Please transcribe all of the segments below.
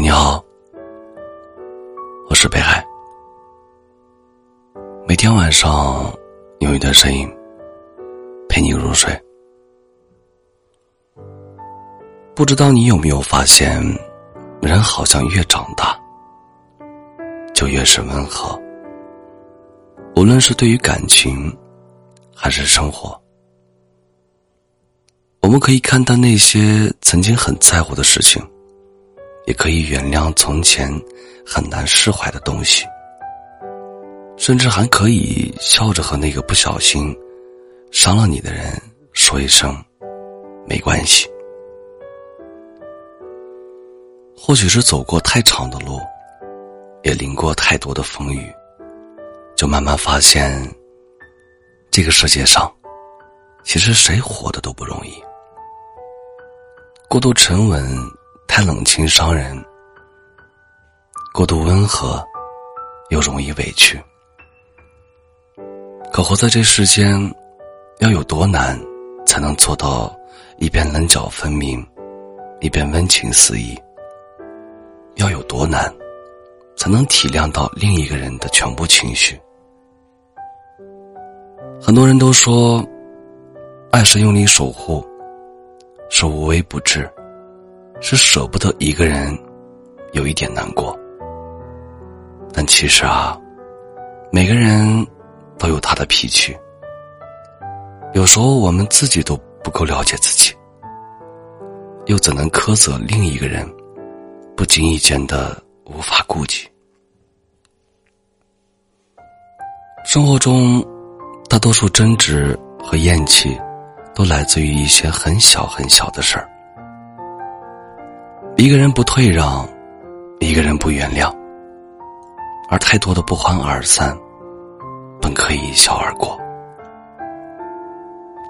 你好，我是北海。每天晚上有一段声音陪你入睡。不知道你有没有发现，人好像越长大，就越是温和。无论是对于感情，还是生活，我们可以看到那些曾经很在乎的事情。也可以原谅从前很难释怀的东西，甚至还可以笑着和那个不小心伤了你的人说一声没关系。或许是走过太长的路，也淋过太多的风雨，就慢慢发现，这个世界上其实谁活的都不容易，过度沉稳。太冷清伤人，过度温和又容易委屈。可活在这世间，要有多难，才能做到一边棱角分明，一边温情四溢？要有多难，才能体谅到另一个人的全部情绪？很多人都说，爱是用力守护，是无微不至。是舍不得一个人有一点难过，但其实啊，每个人都有他的脾气。有时候我们自己都不够了解自己，又怎能苛责另一个人不经意间的无法顾及？生活中，大多数争执和厌弃，都来自于一些很小很小的事儿。一个人不退让，一个人不原谅，而太多的不欢而散，本可以一笑而过。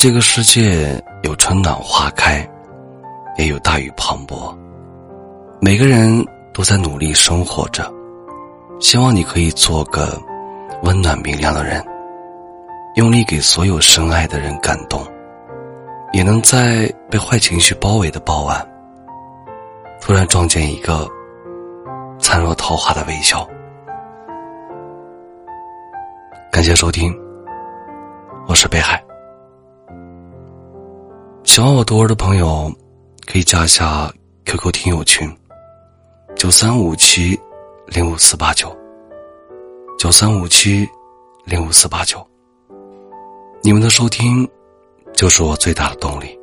这个世界有春暖花开，也有大雨磅礴，每个人都在努力生活着。希望你可以做个温暖明亮的人，用力给所有深爱的人感动，也能在被坏情绪包围的傍晚。突然撞见一个灿若桃花的微笑。感谢收听，我是北海。喜欢我读文的朋友，可以加一下 QQ 听友群：九三五七零五四八九。九三五七零五四八九。你们的收听，就是我最大的动力。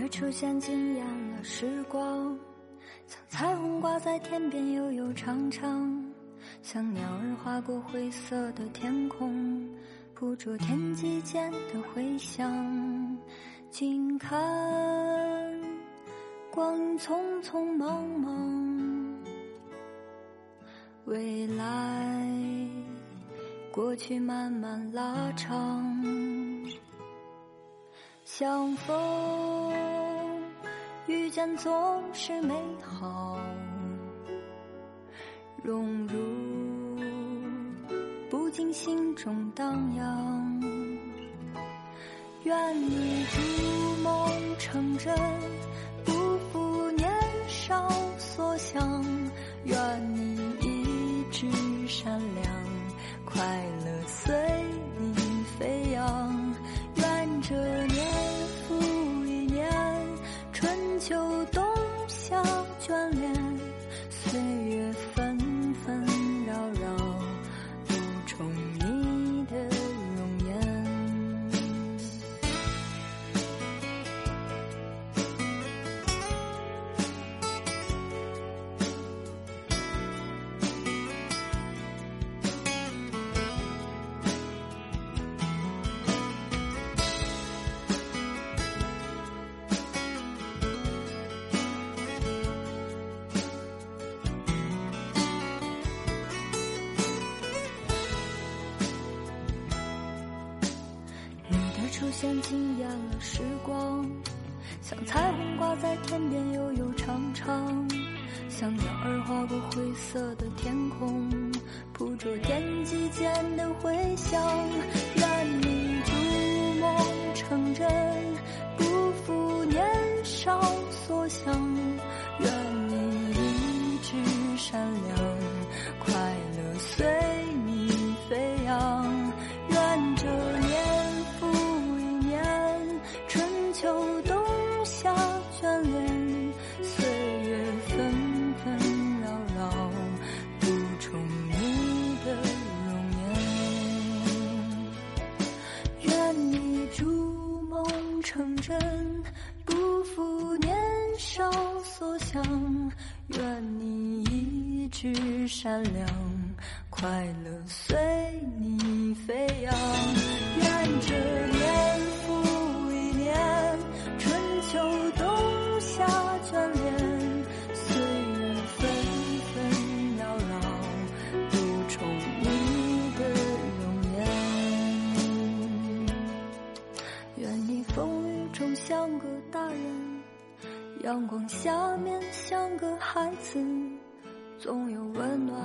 的出现惊艳了时光，像彩虹挂在天边悠悠长长，像鸟儿划过灰色的天空，捕捉天际间的回响。静看光阴匆匆忙忙，未来过去慢慢拉长，相逢。遇见总是美好，融入不禁心中荡漾。愿你逐梦成真，不负年少所想。愿你一直善良，快乐秋冬夏眷恋出现惊艳了时光，像彩虹挂在天边悠悠长长，像鸟儿划过灰色的天空，捕捉天际间的回响。愿你逐梦成真，不负年少所想。秋冬夏眷恋，岁月纷纷扰扰，独宠你的容颜。愿你逐梦成真，不负年少所想。愿你一直善良，快乐随你飞扬。阳光下面像个孩子，总有温暖，